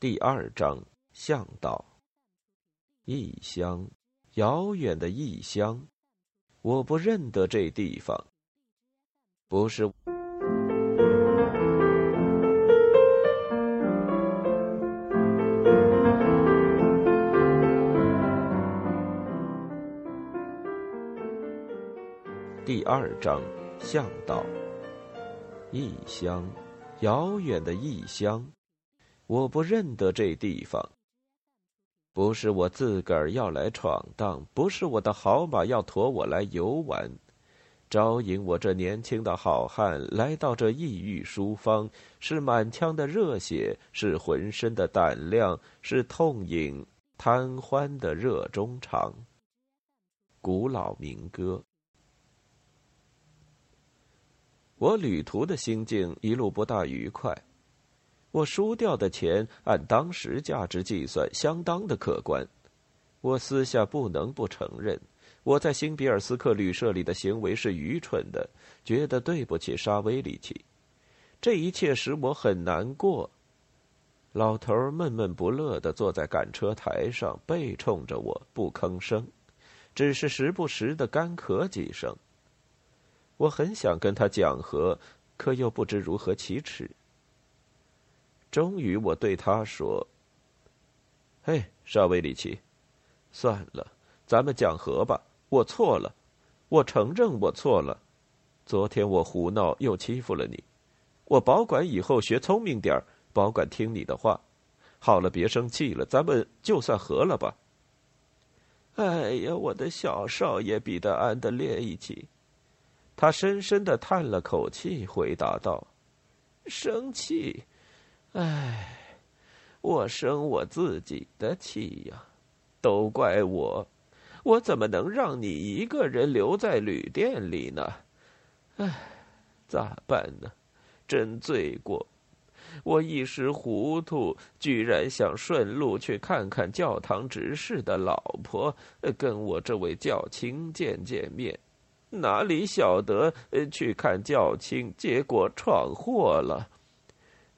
第二章向导。异乡，遥远的异乡，我不认得这地方。不是。第二章向导。异乡，遥远的异乡。我不认得这地方。不是我自个儿要来闯荡，不是我的好马要驮我来游玩，招引我这年轻的好汉来到这异域书方，是满腔的热血，是浑身的胆量，是痛饮贪欢的热衷肠。古老民歌。我旅途的心境一路不大愉快。我输掉的钱按当时价值计算，相当的可观。我私下不能不承认，我在新比尔斯克旅社里的行为是愚蠢的，觉得对不起沙威里奇。这一切使我很难过。老头闷闷不乐的坐在赶车台上，背冲着我，不吭声，只是时不时的干咳几声。我很想跟他讲和，可又不知如何启齿。终于，我对他说：“嘿，沙威里奇，算了，咱们讲和吧。我错了，我承认我错了。昨天我胡闹，又欺负了你。我保管以后学聪明点儿，保管听你的话。好了，别生气了，咱们就算和了吧。”哎呀，我的小少爷彼得安德烈一起，他深深的叹了口气，回答道：“生气。”唉，我生我自己的气呀！都怪我，我怎么能让你一个人留在旅店里呢？唉，咋办呢？真罪过！我一时糊涂，居然想顺路去看看教堂执事的老婆，跟我这位教卿见见面。哪里晓得去看教卿，结果闯祸了。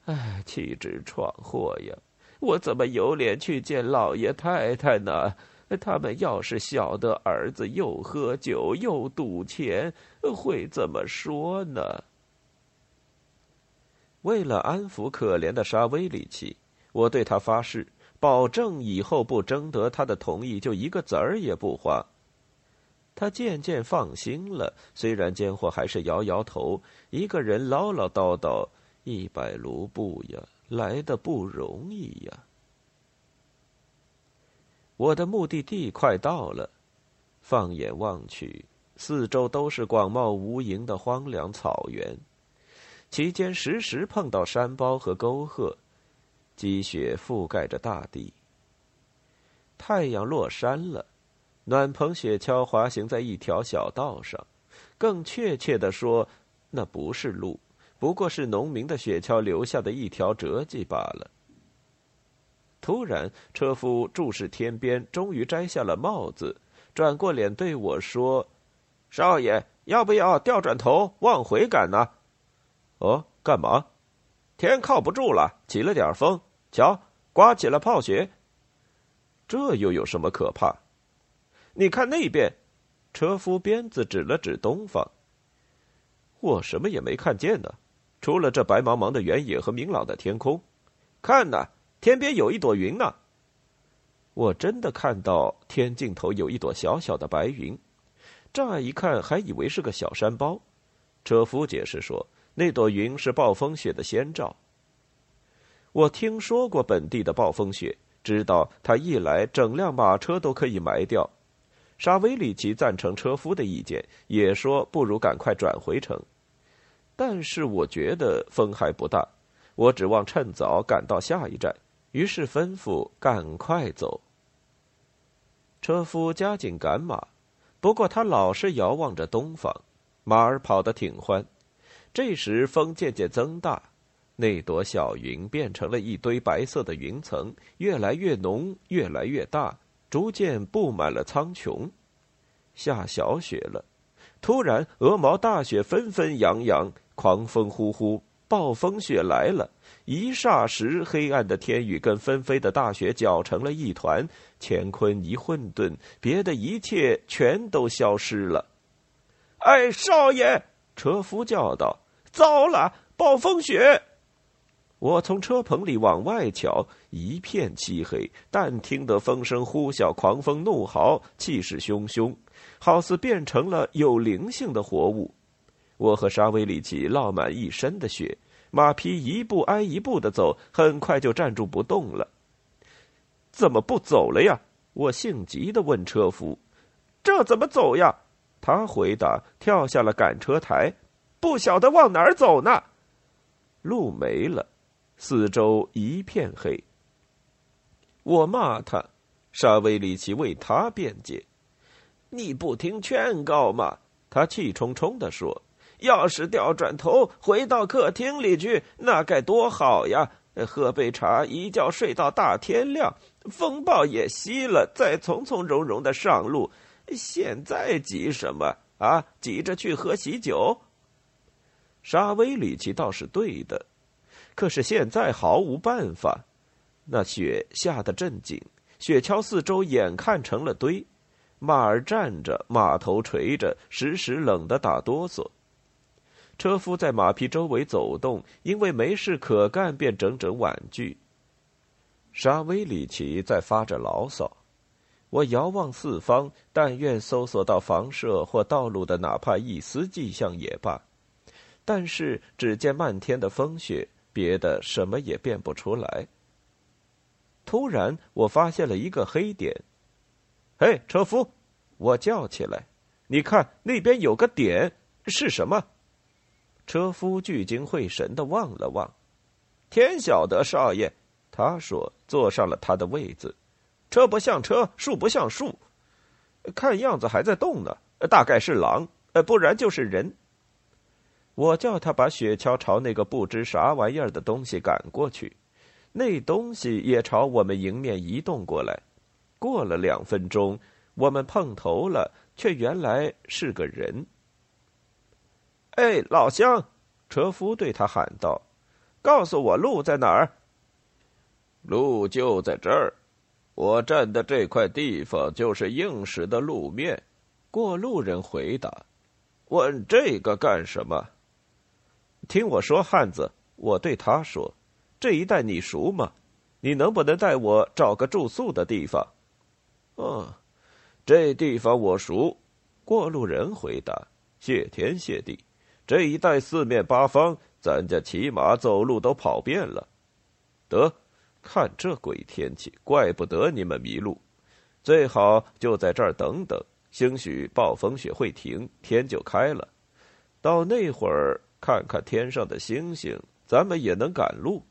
哎，岂止闯祸呀！我怎么有脸去见老爷太太呢？他们要是晓得儿子又喝酒又赌钱，会怎么说呢？为了安抚可怜的沙威里奇，我对他发誓，保证以后不征得他的同意，就一个子儿也不花。他渐渐放心了，虽然奸货还是摇摇头，一个人唠唠叨叨。一百卢布呀，来的不容易呀！我的目的地快到了，放眼望去，四周都是广袤无垠的荒凉草原，其间时时碰到山包和沟壑，积雪覆盖着大地。太阳落山了，暖棚雪橇滑行在一条小道上，更确切的说，那不是路。不过是农民的雪橇留下的一条折迹罢了。突然，车夫注视天边，终于摘下了帽子，转过脸对我说：“少爷，要不要调转头往回赶呢？”“哦，干嘛？”“天靠不住了，起了点风，瞧，刮起了泡雪。”“这又有什么可怕？”“你看那边。”车夫鞭子指了指东方。“我什么也没看见呢。”除了这白茫茫的原野和明朗的天空，看呐，天边有一朵云呢。我真的看到天尽头有一朵小小的白云，乍一看还以为是个小山包。车夫解释说，那朵云是暴风雪的先兆。我听说过本地的暴风雪，知道它一来，整辆马车都可以埋掉。沙威里奇赞成车夫的意见，也说不如赶快转回城。但是我觉得风还不大，我指望趁早赶到下一站，于是吩咐赶快走。车夫加紧赶马，不过他老是遥望着东方，马儿跑得挺欢。这时风渐渐增大，那朵小云变成了一堆白色的云层，越来越浓，越来越大，逐渐布满了苍穹。下小雪了，突然鹅毛大雪纷纷扬扬。狂风呼呼，暴风雪来了，一霎时，黑暗的天宇跟纷飞的大雪搅成了一团，乾坤一混沌，别的一切全都消失了。哎，少爷！车夫叫道：“糟了，暴风雪！”我从车棚里往外瞧，一片漆黑，但听得风声呼啸，狂风怒嚎，气势汹汹，好似变成了有灵性的活物。我和沙威里奇落满一身的雪，马匹一步挨一步的走，很快就站住不动了。怎么不走了呀？我性急的问车夫：“这怎么走呀？”他回答：“跳下了赶车台，不晓得往哪儿走呢。”路没了，四周一片黑。我骂他，沙威里奇为他辩解：“你不听劝告吗？”他气冲冲的说。要是调转头回到客厅里去，那该多好呀！喝杯茶，一觉睡到大天亮，风暴也息了，再从从容容的上路。现在急什么啊？急着去喝喜酒？沙威里奇倒是对的，可是现在毫无办法。那雪下得正紧，雪橇四周眼看成了堆，马儿站着，马头垂着，时时冷得打哆嗦。车夫在马匹周围走动，因为没事可干，便整整婉拒。沙威里奇在发着牢骚。我遥望四方，但愿搜索到房舍或道路的哪怕一丝迹象也罢。但是只见漫天的风雪，别的什么也辨不出来。突然，我发现了一个黑点。嘿，车夫！我叫起来：“你看那边有个点，是什么？”车夫聚精会神的望了望，天晓得，少爷，他说，坐上了他的位子。车不像车，树不像树，看样子还在动呢，大概是狼，呃，不然就是人。我叫他把雪橇朝那个不知啥玩意儿的东西赶过去，那东西也朝我们迎面移动过来。过了两分钟，我们碰头了，却原来是个人。哎，老乡，车夫对他喊道：“告诉我路在哪儿？”路就在这儿，我站的这块地方就是硬实的路面。过路人回答：“问这个干什么？”听我说，汉子，我对他说：“这一带你熟吗？你能不能带我找个住宿的地方？”“嗯，这地方我熟。”过路人回答：“谢天谢地。”这一带四面八方，咱家骑马走路都跑遍了。得，看这鬼天气，怪不得你们迷路。最好就在这儿等等，兴许暴风雪会停，天就开了。到那会儿，看看天上的星星，咱们也能赶路。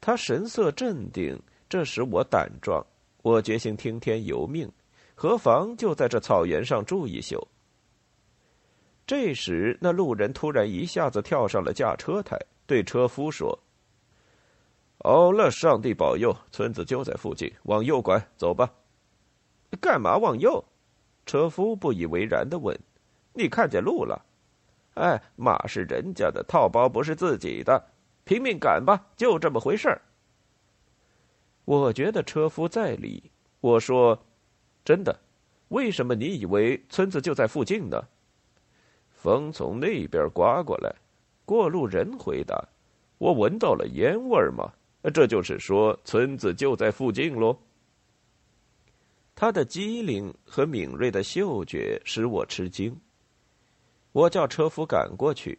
他神色镇定，这使我胆壮。我决心听天由命，何妨就在这草原上住一宿。这时，那路人突然一下子跳上了驾车台，对车夫说：“好了，上帝保佑，村子就在附近，往右拐，走吧。”“干嘛往右？”车夫不以为然的问。“你看见路了？”“哎，马是人家的，套包不是自己的，拼命赶吧，就这么回事儿。”我觉得车夫在理。我说：“真的？为什么你以为村子就在附近呢？”风从那边刮过来，过路人回答：“我闻到了烟味儿嘛，这就是说村子就在附近喽。”他的机灵和敏锐的嗅觉使我吃惊。我叫车夫赶过去，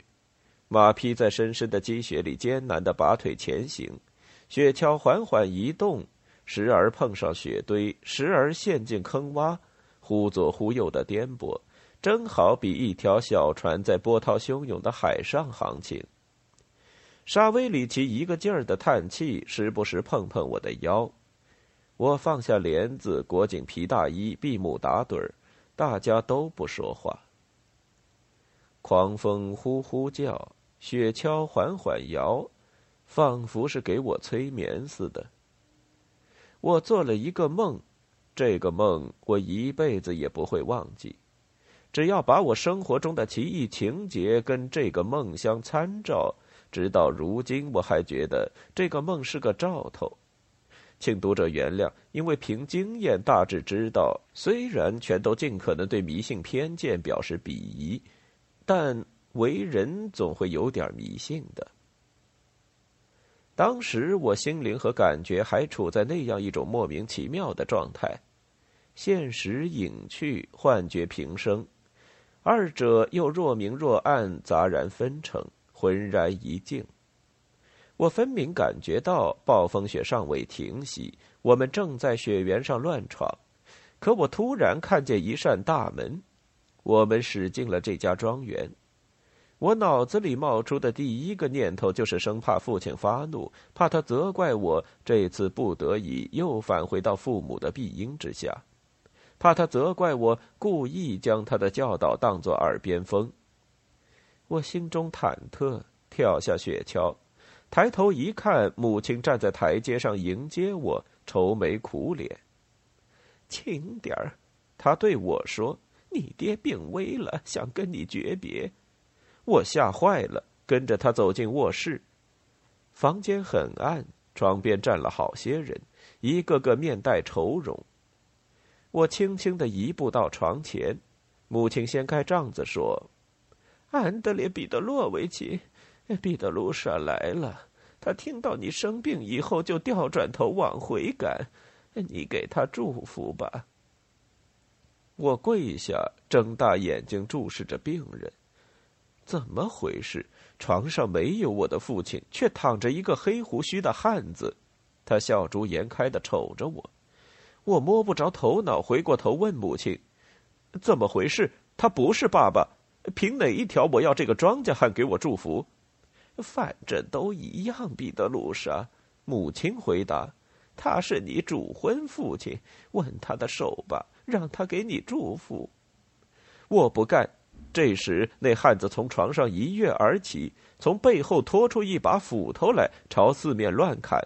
马匹在深深的积雪里艰难的拔腿前行，雪橇缓缓移动，时而碰上雪堆，时而陷进坑洼，忽左忽右的颠簸。正好比一条小船在波涛汹涌的海上航行。沙威里奇一个劲儿的叹气，时不时碰碰我的腰。我放下帘子，裹紧皮大衣，闭目打盹儿。大家都不说话。狂风呼呼叫，雪橇缓缓摇，仿佛是给我催眠似的。我做了一个梦，这个梦我一辈子也不会忘记。只要把我生活中的奇异情节跟这个梦相参照，直到如今我还觉得这个梦是个兆头。请读者原谅，因为凭经验大致知道，虽然全都尽可能对迷信偏见表示鄙夷，但为人总会有点迷信的。当时我心灵和感觉还处在那样一种莫名其妙的状态，现实隐去，幻觉平生，二者又若明若暗，杂然纷呈，浑然一境。我分明感觉到暴风雪尚未停息，我们正在雪原上乱闯。可我突然看见一扇大门，我们驶进了这家庄园。我脑子里冒出的第一个念头就是生怕父亲发怒，怕他责怪我这次不得已又返回到父母的庇荫之下，怕他责怪我故意将他的教导当作耳边风。我心中忐忑，跳下雪橇。抬头一看，母亲站在台阶上迎接我，愁眉苦脸。轻点儿，他对我说：“你爹病危了，想跟你诀别。”我吓坏了，跟着他走进卧室。房间很暗，床边站了好些人，一个个面带愁容。我轻轻的移步到床前，母亲掀开帐子说：“安德烈·彼得洛维奇。”彼得卢莎来了，他听到你生病以后就调转头往回赶，你给他祝福吧。我跪下，睁大眼睛注视着病人，怎么回事？床上没有我的父亲，却躺着一个黑胡须的汉子，他笑逐颜开的瞅着我，我摸不着头脑，回过头问母亲：“怎么回事？他不是爸爸，凭哪一条我要这个庄稼汉给我祝福？”反正都一样，彼得鲁莎。母亲回答：“他是你主婚父亲，吻他的手吧，让他给你祝福。”我不干。这时，那汉子从床上一跃而起，从背后拖出一把斧头来，朝四面乱砍。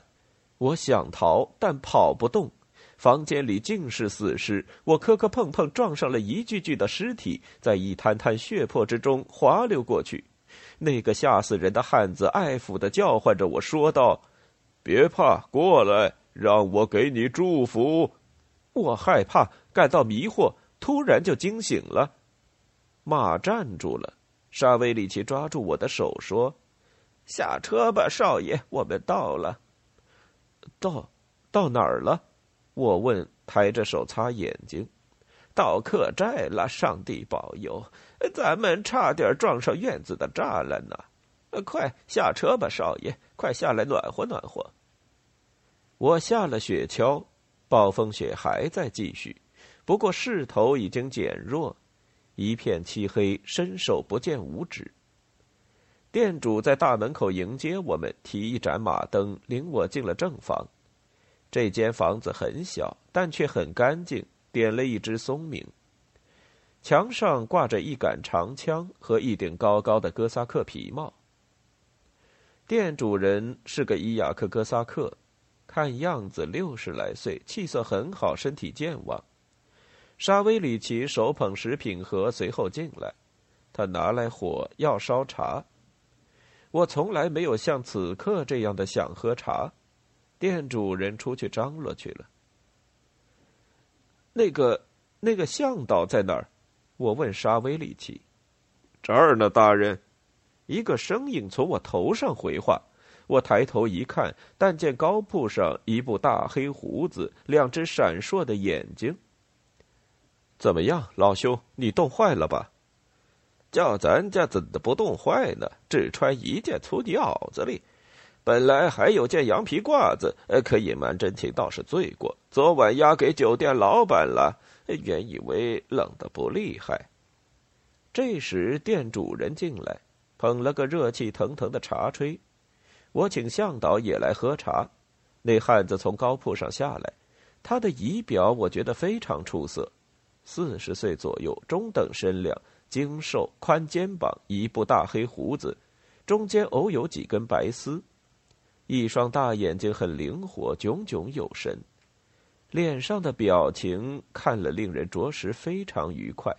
我想逃，但跑不动。房间里尽是死尸，我磕磕碰碰撞上了一具具的尸体，在一滩滩血泊之中滑溜过去。那个吓死人的汉子爱抚的叫唤着我说道：“别怕，过来，让我给你祝福。”我害怕，感到迷惑，突然就惊醒了。马站住了，沙威里奇抓住我的手说：“下车吧，少爷，我们到了。”到，到哪儿了？我问，抬着手擦眼睛。到客栈了，上帝保佑！咱们差点撞上院子的栅栏呢。快下车吧，少爷，快下来暖和暖和。我下了雪橇，暴风雪还在继续，不过势头已经减弱，一片漆黑，伸手不见五指。店主在大门口迎接我们，提一盏马灯，领我进了正房。这间房子很小，但却很干净。点了一支松明。墙上挂着一杆长枪和一顶高高的哥萨克皮帽。店主人是个伊雅克哥萨克，看样子六十来岁，气色很好，身体健忘。沙威里奇手捧食品盒，随后进来，他拿来火要烧茶。我从来没有像此刻这样的想喝茶。店主人出去张罗去了。那个，那个向导在哪儿？我问沙威里奇。这儿呢，大人。一个声音从我头上回话。我抬头一看，但见高铺上一部大黑胡子，两只闪烁的眼睛。怎么样，老兄，你冻坏了吧？叫咱家怎的不冻坏呢？只穿一件粗袄子里。本来还有件羊皮褂子，呃，可隐瞒真情，倒是罪过。昨晚押给酒店老板了，原以为冷的不厉害。这时店主人进来，捧了个热气腾腾的茶炊。我请向导也来喝茶。那汉子从高铺上下来，他的仪表我觉得非常出色，四十岁左右，中等身量，精瘦，宽肩膀，一部大黑胡子，中间偶有几根白丝。一双大眼睛很灵活，炯炯有神，脸上的表情看了令人着实非常愉快。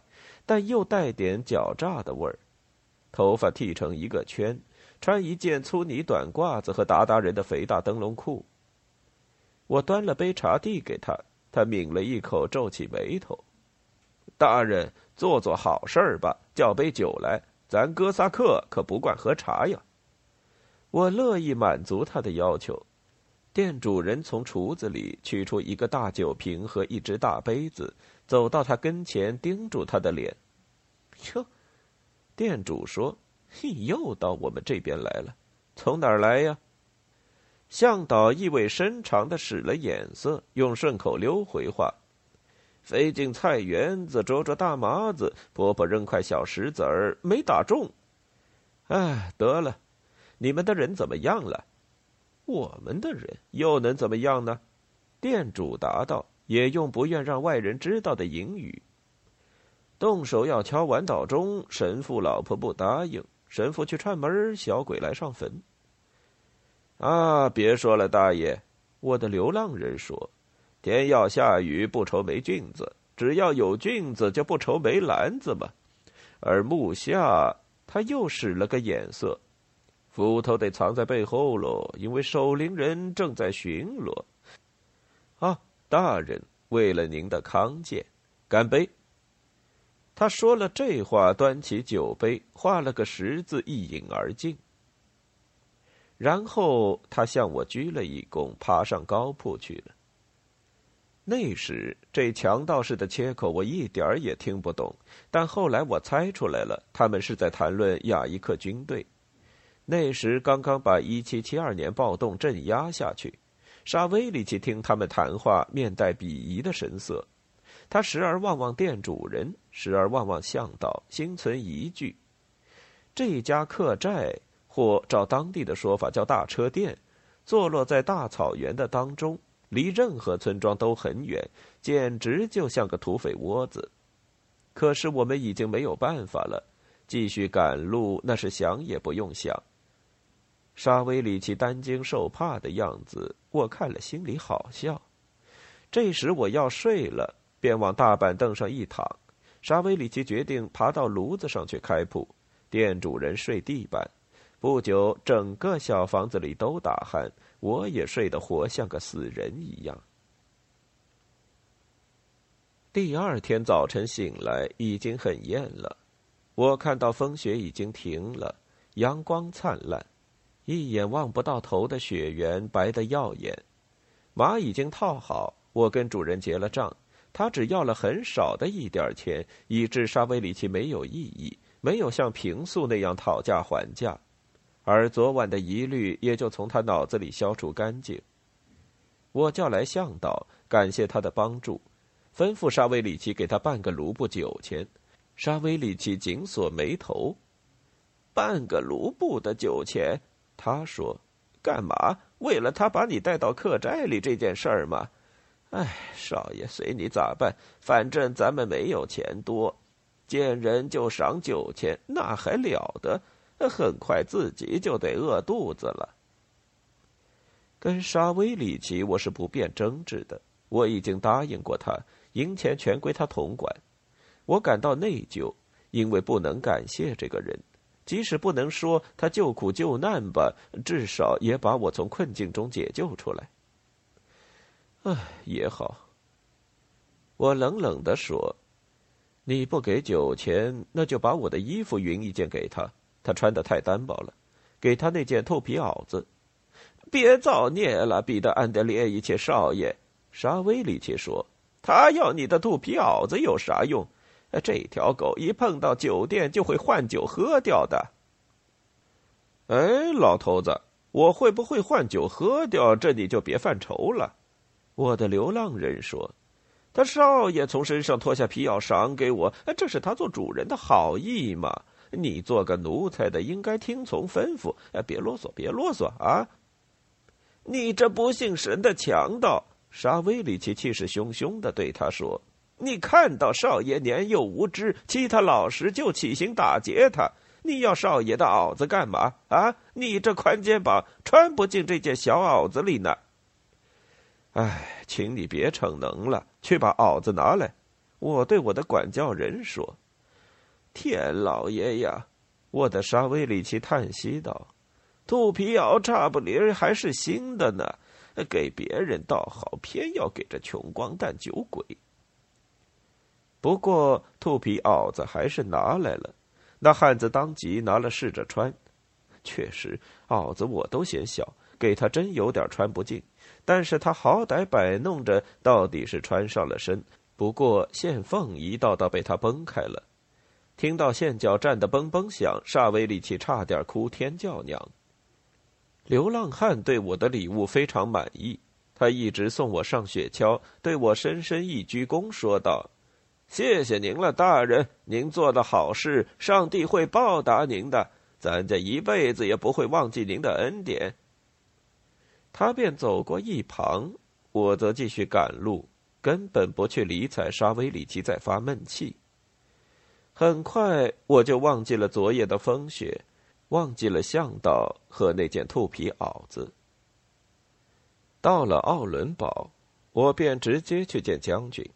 但又带点狡诈的味儿。头发剃成一个圈，穿一件粗呢短褂子和达达人的肥大灯笼裤。我端了杯茶递给他，他抿了一口，皱起眉头：“大人，做做好事儿吧，叫杯酒来，咱哥萨克可不惯喝茶呀。”我乐意满足他的要求。店主人从橱子里取出一个大酒瓶和一只大杯子，走到他跟前，盯住他的脸。哟，店主说：“嘿，又到我们这边来了，从哪儿来呀？”向导意味深长的使了眼色，用顺口溜回话：“飞进菜园子，捉捉大麻子，婆婆扔块小石子儿，没打中。哎，得了，你们的人怎么样了？”我们的人又能怎么样呢？店主答道，也用不愿让外人知道的隐语。动手要敲完岛钟，神父老婆不答应，神父去串门，小鬼来上坟。啊，别说了，大爷，我的流浪人说，天要下雨不愁没菌子，只要有菌子就不愁没篮子嘛。而木下他又使了个眼色。斧头得藏在背后喽，因为守灵人正在巡逻。啊，大人，为了您的康健，干杯！他说了这话，端起酒杯，画了个十字，一饮而尽。然后他向我鞠了一躬，爬上高铺去了。那时这强盗式的切口我一点儿也听不懂，但后来我猜出来了，他们是在谈论亚伊克军队。那时刚刚把一七七二年暴动镇压下去，沙威里奇听他们谈话，面带鄙夷的神色。他时而望望店主人，时而望望向导，心存疑惧。这家客栈，或照当地的说法叫大车店，坐落在大草原的当中，离任何村庄都很远，简直就像个土匪窝子。可是我们已经没有办法了，继续赶路那是想也不用想。沙威里奇担惊受怕的样子，我看了心里好笑。这时我要睡了，便往大板凳上一躺。沙威里奇决定爬到炉子上去开铺，店主人睡地板。不久，整个小房子里都打鼾，我也睡得活像个死人一样。第二天早晨醒来，已经很艳了。我看到风雪已经停了，阳光灿烂。一眼望不到头的雪原白得耀眼，马已经套好，我跟主人结了账，他只要了很少的一点钱，以致沙威里奇没有异议，没有像平素那样讨价还价，而昨晚的疑虑也就从他脑子里消除干净。我叫来向导，感谢他的帮助，吩咐沙威里奇给他半个卢布酒钱。沙威里奇紧锁眉头，半个卢布的酒钱。他说：“干嘛？为了他把你带到客栈里这件事儿吗？哎，少爷，随你咋办？反正咱们没有钱多，见人就赏酒钱，那还了得？很快自己就得饿肚子了。”跟沙威里奇，我是不便争执的。我已经答应过他，银钱全归他统管。我感到内疚，因为不能感谢这个人。即使不能说他救苦救难吧，至少也把我从困境中解救出来。唉，也好。我冷冷的说：“你不给酒钱，那就把我的衣服匀一件给他，他穿的太单薄了。给他那件透皮袄子。”别造孽了，彼得安德烈一切少爷。沙威里奇说：“他要你的肚皮袄子有啥用？”这条狗一碰到酒店就会换酒喝掉的。哎，老头子，我会不会换酒喝掉？这你就别犯愁了。我的流浪人说：“他少爷从身上脱下皮袄赏给我，这是他做主人的好意嘛。你做个奴才的，应该听从吩咐。哎，别啰嗦，别啰嗦啊！你这不信神的强盗！”沙威里奇气势汹汹的对他说。你看到少爷年幼无知，欺他老实，就起心打劫他。你要少爷的袄子干嘛啊？你这宽肩膀穿不进这件小袄子里呢。哎，请你别逞能了，去把袄子拿来。我对我的管教人说：“天老爷呀！我的沙威里奇叹息道：“兔皮袄差不离还是新的呢，给别人倒好，偏要给这穷光蛋酒鬼。”不过兔皮袄子还是拿来了，那汉子当即拿了试着穿。确实，袄子我都嫌小，给他真有点穿不进。但是他好歹摆弄着，到底是穿上了身。不过线缝一道道被他崩开了，听到线脚站的嘣嘣响，沙威里奇差点哭天叫娘。流浪汉对我的礼物非常满意，他一直送我上雪橇，对我深深一鞠躬，说道。谢谢您了，大人！您做的好事，上帝会报答您的。咱这一辈子也不会忘记您的恩典。他便走过一旁，我则继续赶路，根本不去理睬沙威里奇在发闷气。很快，我就忘记了昨夜的风雪，忘记了向导和那件兔皮袄子。到了奥伦堡，我便直接去见将军。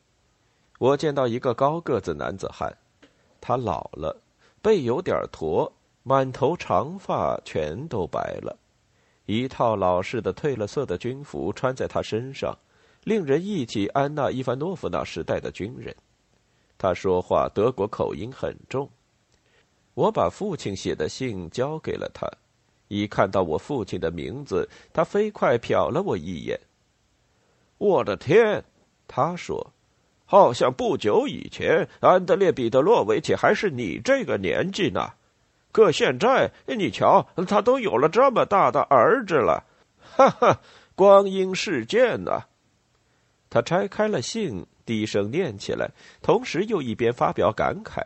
我见到一个高个子男子汉，他老了，背有点驼，满头长发全都白了，一套老式的褪了色的军服穿在他身上，令人忆起安娜伊凡诺夫那时代的军人。他说话德国口音很重。我把父亲写的信交给了他，一看到我父亲的名字，他飞快瞟了我一眼。我的天，他说。好像不久以前，安德烈·彼得洛维奇还是你这个年纪呢。可现在，你瞧，他都有了这么大的儿子了。哈哈，光阴似箭呐！他拆开了信，低声念起来，同时又一边发表感慨：“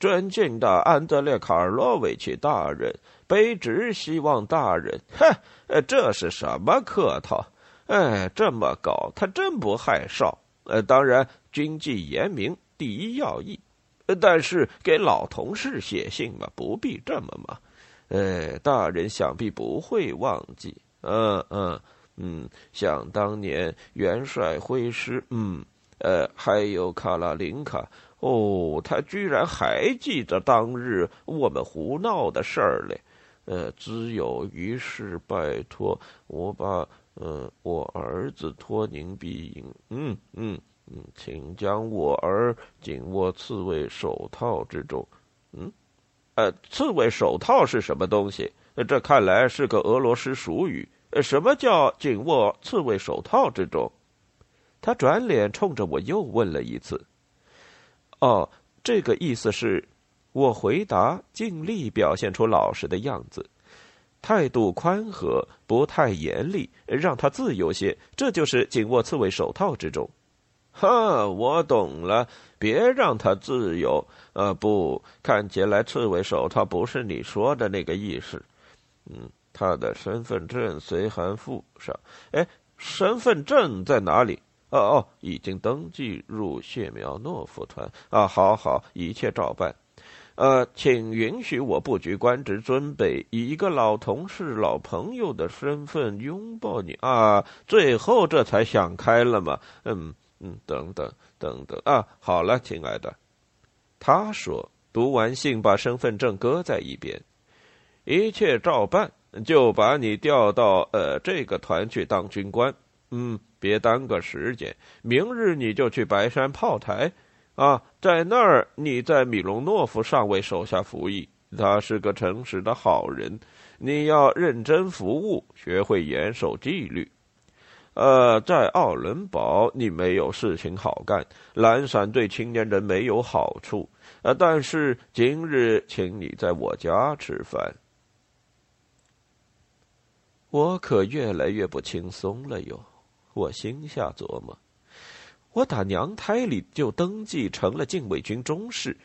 尊敬的安德烈·卡尔洛维奇大人，卑职希望大人……哼，这是什么客套？哎，这么搞，他真不害臊。”呃，当然，军纪严明第一要义。但是给老同事写信嘛，不必这么嘛。呃，大人想必不会忘记。嗯嗯嗯，想当年元帅挥师，嗯，呃，还有卡拉林卡。哦，他居然还记得当日我们胡闹的事儿嘞。呃，只有于是拜托我把。嗯，我儿子托您庇应。嗯嗯嗯，请将我儿紧握刺猬手套之中。嗯，呃，刺猬手套是什么东西？这看来是个俄罗斯俗语。什么叫紧握刺猬手套之中？他转脸冲着我又问了一次。哦，这个意思是，我回答，尽力表现出老实的样子。态度宽和，不太严厉，让他自由些，这就是紧握刺猬手套之中。哈，我懂了，别让他自由。呃，不，看起来刺猬手套不是你说的那个意思。嗯，他的身份证随函附上。哎，身份证在哪里？哦哦，已经登记入谢苗诺夫团。啊，好好，一切照办。呃，请允许我不拘官职尊卑，以一个老同事、老朋友的身份拥抱你啊！最后这才想开了嘛。嗯嗯，等等等等啊！好了，亲爱的，他说，读完信，把身份证搁在一边，一切照办，就把你调到呃这个团去当军官。嗯，别耽搁时间，明日你就去白山炮台。啊，在那儿，你在米隆诺夫上尉手下服役。他是个诚实的好人，你要认真服务，学会严守纪律。呃，在奥伦堡，你没有事情好干，懒散对青年人没有好处。呃，但是今日，请你在我家吃饭。我可越来越不轻松了哟，我心下琢磨。我打娘胎里就登记成了禁卫军中士，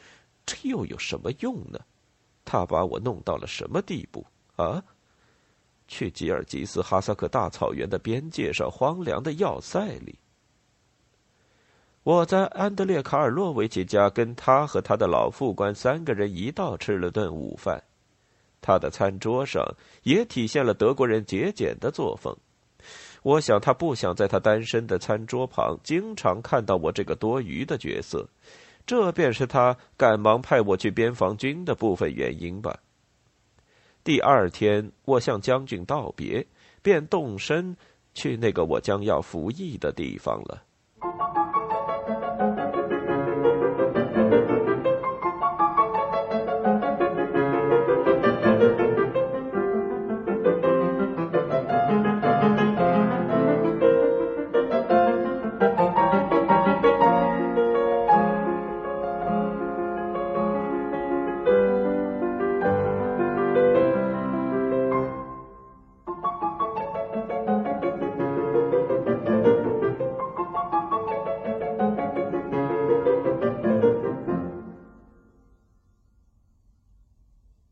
这又有什么用呢？他把我弄到了什么地步啊？去吉尔吉斯哈萨克大草原的边界上荒凉的要塞里，我在安德烈卡尔洛维奇家跟他和他的老副官三个人一道吃了顿午饭，他的餐桌上也体现了德国人节俭的作风。我想，他不想在他单身的餐桌旁经常看到我这个多余的角色，这便是他赶忙派我去边防军的部分原因吧。第二天，我向将军道别，便动身去那个我将要服役的地方了。